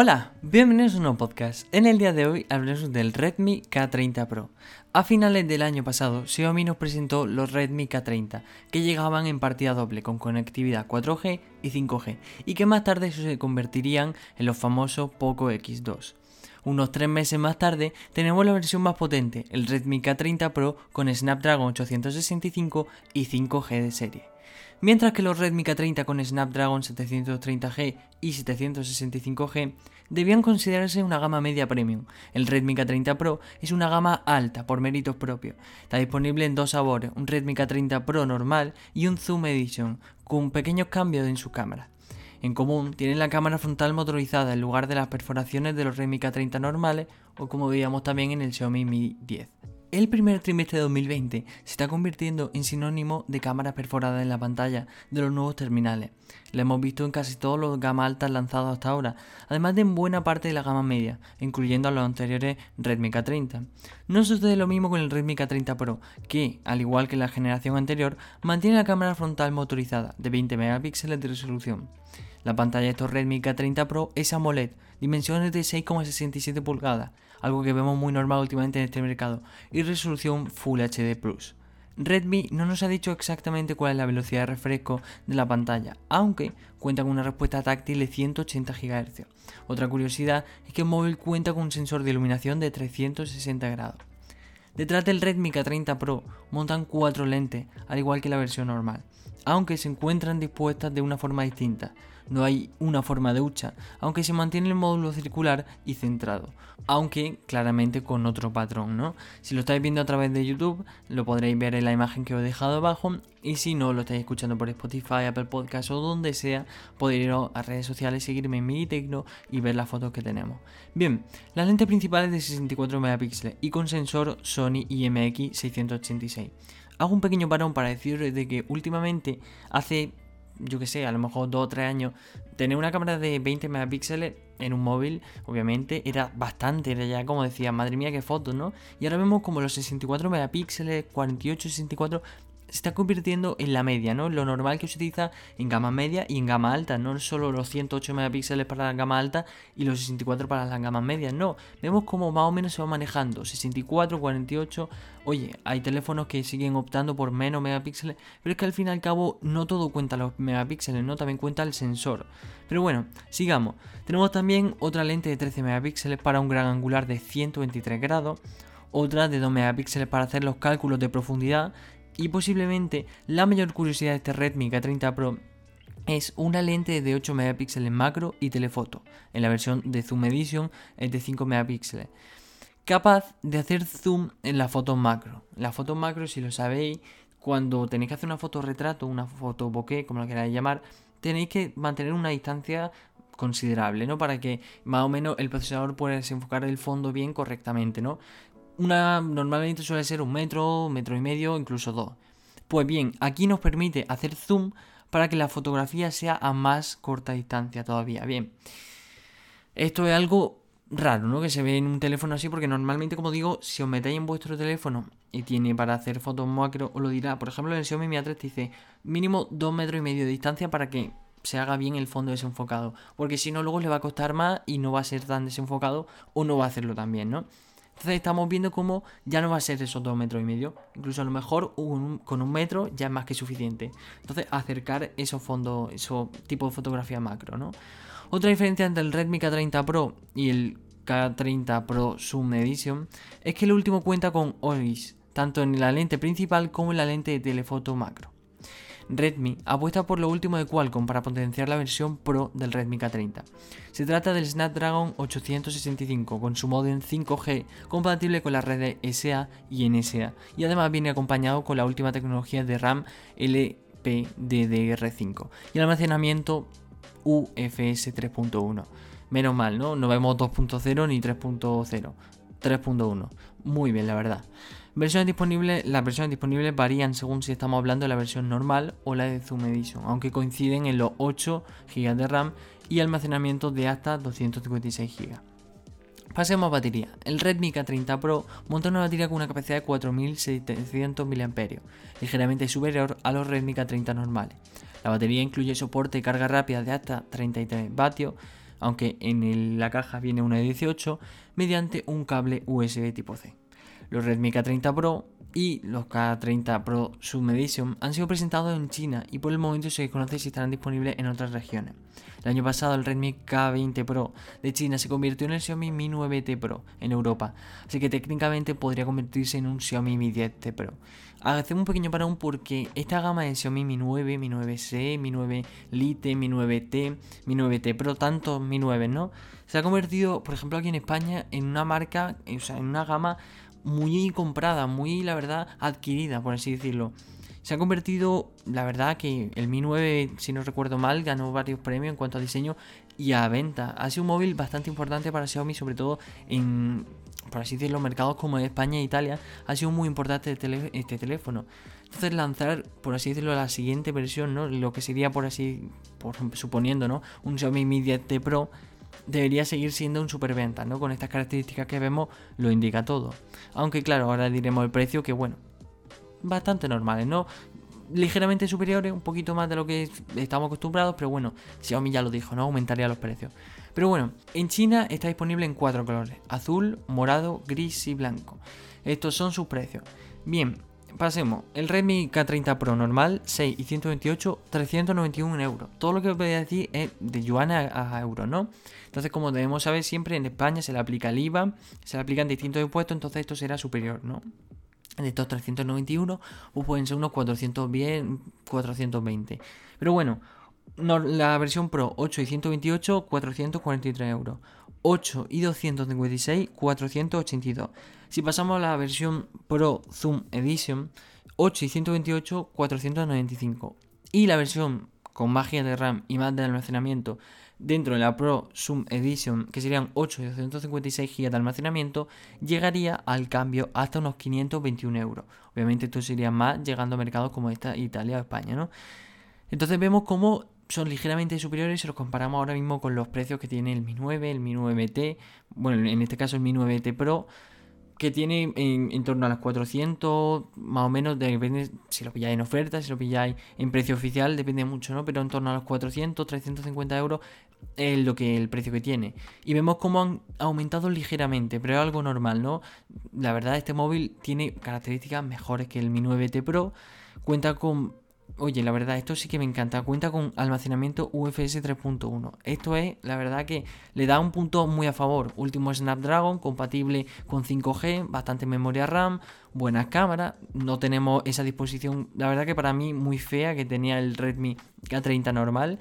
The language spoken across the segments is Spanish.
Hola, bienvenidos a un nuevo podcast. En el día de hoy hablaremos del Redmi K30 Pro. A finales del año pasado, Xiaomi nos presentó los Redmi K30, que llegaban en partida doble con conectividad 4G y 5G, y que más tarde se convertirían en los famosos Poco X2. Unos 3 meses más tarde tenemos la versión más potente, el Redmi K30 Pro con Snapdragon 865 y 5G de serie. Mientras que los Redmi K30 con Snapdragon 730G y 765G debían considerarse una gama media premium. El Redmi K30 Pro es una gama alta por méritos propios. Está disponible en dos sabores, un Redmi K30 Pro normal y un Zoom Edition, con pequeños cambios en su cámara. En común, tienen la cámara frontal motorizada en lugar de las perforaciones de los Redmi K30 normales o como veíamos también en el Xiaomi Mi 10. El primer trimestre de 2020 se está convirtiendo en sinónimo de cámaras perforadas en la pantalla de los nuevos terminales. Lo hemos visto en casi todos los gama altas lanzados hasta ahora, además de en buena parte de la gama media, incluyendo a los anteriores Redmi K30. No sucede lo mismo con el Redmi K30 Pro, que, al igual que la generación anterior, mantiene la cámara frontal motorizada de 20 megapíxeles de resolución. La pantalla de estos Redmi K30 Pro es AMOLED, dimensiones de 6,67 pulgadas, algo que vemos muy normal últimamente en este mercado, y resolución Full HD Plus. Redmi no nos ha dicho exactamente cuál es la velocidad de refresco de la pantalla, aunque cuenta con una respuesta táctil de 180 GHz. Otra curiosidad es que el móvil cuenta con un sensor de iluminación de 360 grados. Detrás del Redmi K30 Pro montan cuatro lentes, al igual que la versión normal, aunque se encuentran dispuestas de una forma distinta no hay una forma de hucha, aunque se mantiene el módulo circular y centrado, aunque claramente con otro patrón, ¿no? Si lo estáis viendo a través de YouTube, lo podréis ver en la imagen que os he dejado abajo, y si no lo estáis escuchando por Spotify, Apple Podcast o donde sea, podéis ir a redes sociales, seguirme en Minitecno y ver las fotos que tenemos. Bien, la lente principal es de 64 megapíxeles y con sensor Sony IMX 686. Hago un pequeño parón para deciros de que últimamente hace yo que sé, a lo mejor 2 o 3 años, tener una cámara de 20 megapíxeles en un móvil, obviamente, era bastante, era ya como decía, madre mía, qué fotos, ¿no? Y ahora vemos como los 64 megapíxeles, 48, 64, se está convirtiendo en la media, ¿no? Lo normal que se utiliza en gama media y en gama alta, no solo los 108 megapíxeles para la gama alta y los 64 para las gamas medias, no. Vemos cómo más o menos se va manejando, 64, 48. Oye, hay teléfonos que siguen optando por menos megapíxeles, pero es que al fin y al cabo no todo cuenta los megapíxeles, ¿no? También cuenta el sensor. Pero bueno, sigamos. Tenemos también otra lente de 13 megapíxeles para un gran angular de 123 grados otra de 2 megapíxeles para hacer los cálculos de profundidad y posiblemente la mayor curiosidad de este Redmi K30 Pro es una lente de 8 megapíxeles macro y telefoto. En la versión de Zoom Edition es de 5 megapíxeles. Capaz de hacer zoom en la foto macro. La foto macro, si lo sabéis, cuando tenéis que hacer una foto retrato, una foto bokeh, como lo queráis llamar, tenéis que mantener una distancia considerable, ¿no? Para que más o menos el procesador pueda desenfocar el fondo bien correctamente, ¿no? Una normalmente suele ser un metro, metro y medio, incluso dos. Pues bien, aquí nos permite hacer zoom para que la fotografía sea a más corta distancia todavía. Bien, esto es algo raro, ¿no? Que se ve en un teléfono así, porque normalmente, como digo, si os metéis en vuestro teléfono y tiene para hacer fotos macro, os lo dirá. Por ejemplo, en el Xiaomi Mi A3 dice mínimo dos metros y medio de distancia para que se haga bien el fondo desenfocado. Porque si no, luego le va a costar más y no va a ser tan desenfocado o no va a hacerlo tan bien, ¿no? Entonces estamos viendo cómo ya no va a ser esos dos metros y medio. Incluso a lo mejor con un metro ya es más que suficiente. Entonces acercar esos fondos, esos tipos de fotografía macro, ¿no? Otra diferencia entre el Redmi K30 Pro y el K30 Pro Zoom Edition es que el último cuenta con OIS, tanto en la lente principal como en la lente de telefoto macro. Redmi apuesta por lo último de Qualcomm para potenciar la versión Pro del Redmi K30. Se trata del Snapdragon 865 con su modem 5G compatible con las redes SA y NSA y además viene acompañado con la última tecnología de RAM LPDDR5 y el almacenamiento UFS 3.1. Menos mal, ¿no? No vemos 2.0 ni 3.0. 3.1. Muy bien, la verdad. Versiones disponibles, las versiones disponibles varían según si estamos hablando de la versión normal o la de Zoom Edition, aunque coinciden en los 8 GB de RAM y almacenamiento de hasta 256 GB. Pasemos a batería. El Redmi K30 Pro monta una batería con una capacidad de 4700 mAh, ligeramente superior a los Redmi K30 normales. La batería incluye soporte de carga rápida de hasta 33 vatios, aunque en la caja viene una de 18, mediante un cable USB tipo C. Los Redmi K30 Pro y los K30 Pro Zoom han sido presentados en China y por el momento se desconoce si estarán disponibles en otras regiones. El año pasado el Redmi K20 Pro de China se convirtió en el Xiaomi Mi 9T Pro en Europa, así que técnicamente podría convertirse en un Xiaomi Mi 10T Pro. Hacemos un pequeño parón porque esta gama de Xiaomi Mi 9, Mi 9C, Mi 9 Lite, Mi 9T, Mi 9T Pro, tantos Mi 9, ¿no? Se ha convertido, por ejemplo, aquí en España en una marca, o sea, en una gama muy comprada, muy, la verdad, adquirida, por así decirlo. Se ha convertido, la verdad, que el Mi 9, si no recuerdo mal, ganó varios premios en cuanto a diseño y a venta. Ha sido un móvil bastante importante para Xiaomi, sobre todo en, por así decirlo, mercados como España e Italia. Ha sido muy importante este teléfono. Entonces lanzar, por así decirlo, la siguiente versión, ¿no? Lo que sería, por así, por, suponiendo, ¿no? Un Xiaomi Mi 10T Pro debería seguir siendo un superventa, ¿no? Con estas características que vemos lo indica todo. Aunque claro, ahora diremos el precio que bueno, bastante normales, ¿no? Ligeramente superiores, un poquito más de lo que estamos acostumbrados, pero bueno, Xiaomi ya lo dijo, ¿no? Aumentaría los precios. Pero bueno, en China está disponible en cuatro colores, azul, morado, gris y blanco. Estos son sus precios. Bien, pasemos. El Redmi K30 Pro normal, 6 y 128, 391 euros. Todo lo que os voy a decir es de yuan a, euros, ¿no? Entonces, como debemos saber, siempre en España se le aplica el IVA, se le aplican distintos impuestos, entonces esto será superior, ¿no? De estos 391, pues pueden ser unos 410, 420. Pero bueno, la versión Pro 8 y 128, 443 euros. 8 y 256, 482. Si pasamos a la versión Pro Zoom Edition, 8 y 128, 495. Y la versión con más de RAM y más de almacenamiento dentro de la Pro Zoom Edition, que serían 8 y 256 GB de almacenamiento, llegaría al cambio hasta unos 521 euros. Obviamente esto sería más llegando a mercados como esta, Italia o España, ¿no? Entonces vemos cómo son ligeramente superiores si los comparamos ahora mismo con los precios que tiene el Mi 9, el Mi 9T, bueno, en este caso el Mi 9T Pro, que tiene en, torno a las 400, más o menos, depende si lo pilláis en oferta, si lo pilláis en precio oficial, depende mucho, ¿no? Pero en torno a los 400, 350 euros es lo que el precio que tiene. Y vemos cómo han aumentado ligeramente, pero es algo normal, ¿no? La verdad, este móvil tiene características mejores que el Mi 9T Pro, cuenta con Oye, la verdad, esto sí que me encanta. Cuenta con almacenamiento UFS 3.1. Esto es, la verdad, que le da un punto muy a favor. Último Snapdragon, compatible con 5G, bastante memoria RAM, buenas cámaras. No tenemos esa disposición, la verdad que para mí muy fea que tenía el Redmi K30 normal.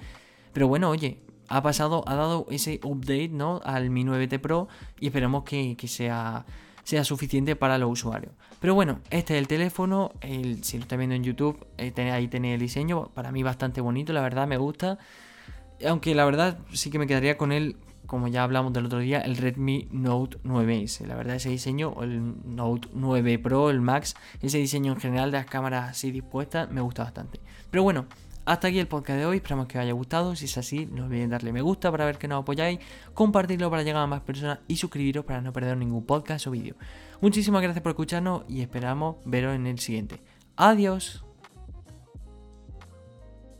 Pero bueno, oye, ha pasado, ha dado ese update, ¿no? Al Mi 9T Pro y esperemos que, que sea sea suficiente para los usuarios. Pero bueno, este es el teléfono, el, si lo está viendo en YouTube, eh, ahí tenéis el diseño, para mí bastante bonito, la verdad me gusta. Aunque la verdad sí que me quedaría con él, como ya hablamos del otro día, el Redmi Note 9S. La verdad ese diseño, el Note 9 Pro, el Max, ese diseño en general de las cámaras así dispuestas, me gusta bastante. Pero bueno, hasta aquí el podcast de hoy, esperamos que os haya gustado. Si es así, no olvidéis darle me gusta para ver que nos apoyáis, compartirlo para llegar a más personas y suscribiros para no perder ningún podcast o vídeo. Muchísimas gracias por escucharnos y esperamos veros en el siguiente. Adiós.